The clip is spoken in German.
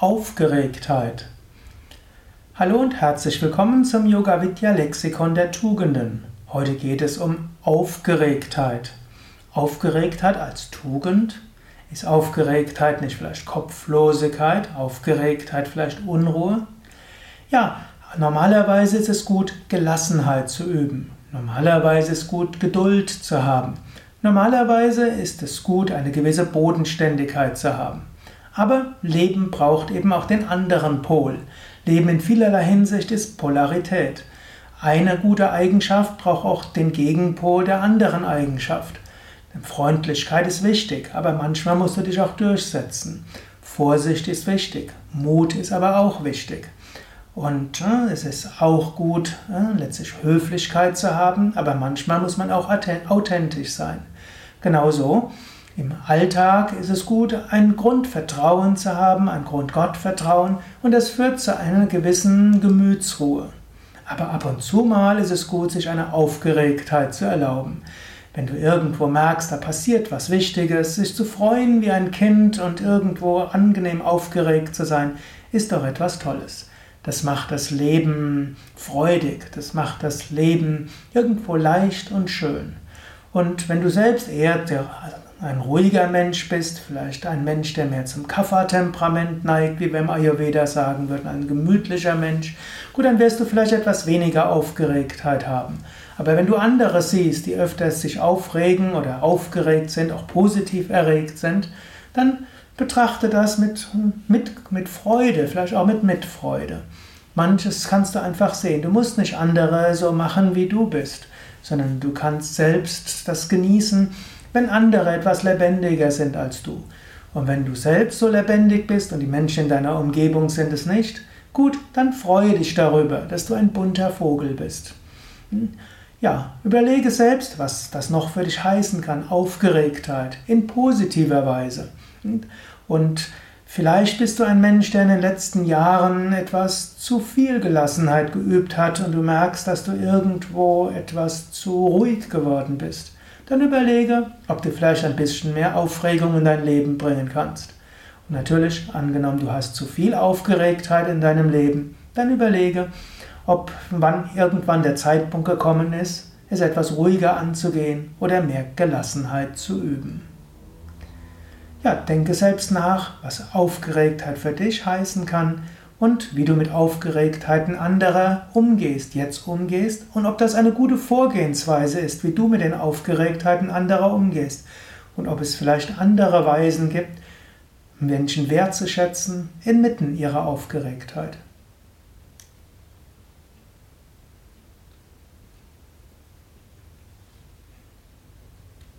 Aufgeregtheit. Hallo und herzlich willkommen zum Yoga Vidya Lexikon der Tugenden. Heute geht es um Aufgeregtheit. Aufgeregtheit als Tugend. Ist Aufgeregtheit nicht vielleicht Kopflosigkeit? Aufgeregtheit vielleicht Unruhe? Ja, normalerweise ist es gut, Gelassenheit zu üben. Normalerweise ist es gut, Geduld zu haben. Normalerweise ist es gut, eine gewisse Bodenständigkeit zu haben. Aber Leben braucht eben auch den anderen Pol. Leben in vielerlei Hinsicht ist Polarität. Eine gute Eigenschaft braucht auch den Gegenpol der anderen Eigenschaft. Freundlichkeit ist wichtig, aber manchmal musst du dich auch durchsetzen. Vorsicht ist wichtig, Mut ist aber auch wichtig. Und äh, es ist auch gut, äh, letztlich Höflichkeit zu haben, aber manchmal muss man auch authentisch sein. Genauso im Alltag ist es gut, ein Grundvertrauen zu haben, ein Grundgottvertrauen und das führt zu einer gewissen Gemütsruhe. Aber ab und zu mal ist es gut, sich eine Aufgeregtheit zu erlauben. Wenn du irgendwo merkst, da passiert was Wichtiges, sich zu freuen wie ein Kind und irgendwo angenehm aufgeregt zu sein, ist doch etwas Tolles. Das macht das Leben freudig, das macht das Leben irgendwo leicht und schön. Und wenn du selbst eher ein ruhiger Mensch bist, vielleicht ein Mensch, der mehr zum Kapha-Temperament neigt, wie wir im Ayurveda sagen würden, ein gemütlicher Mensch, gut, dann wirst du vielleicht etwas weniger Aufgeregtheit haben. Aber wenn du andere siehst, die öfters sich aufregen oder aufgeregt sind, auch positiv erregt sind, dann betrachte das mit, mit, mit Freude, vielleicht auch mit Mitfreude. Manches kannst du einfach sehen. Du musst nicht andere so machen, wie du bist, sondern du kannst selbst das genießen, wenn andere etwas lebendiger sind als du. Und wenn du selbst so lebendig bist und die Menschen in deiner Umgebung sind es nicht, gut, dann freue dich darüber, dass du ein bunter Vogel bist. Hm? Ja, überlege selbst, was das noch für dich heißen kann. Aufgeregtheit in positiver Weise. Hm? Und vielleicht bist du ein Mensch, der in den letzten Jahren etwas zu viel Gelassenheit geübt hat und du merkst, dass du irgendwo etwas zu ruhig geworden bist dann überlege, ob du vielleicht ein bisschen mehr Aufregung in dein Leben bringen kannst. Und natürlich, angenommen, du hast zu viel Aufgeregtheit in deinem Leben, dann überlege, ob wann irgendwann der Zeitpunkt gekommen ist, es etwas ruhiger anzugehen oder mehr Gelassenheit zu üben. Ja, denke selbst nach, was Aufgeregtheit für dich heißen kann und wie du mit Aufgeregtheiten anderer umgehst, jetzt umgehst und ob das eine gute Vorgehensweise ist, wie du mit den Aufgeregtheiten anderer umgehst und ob es vielleicht andere Weisen gibt, Menschen wertzuschätzen inmitten ihrer Aufgeregtheit.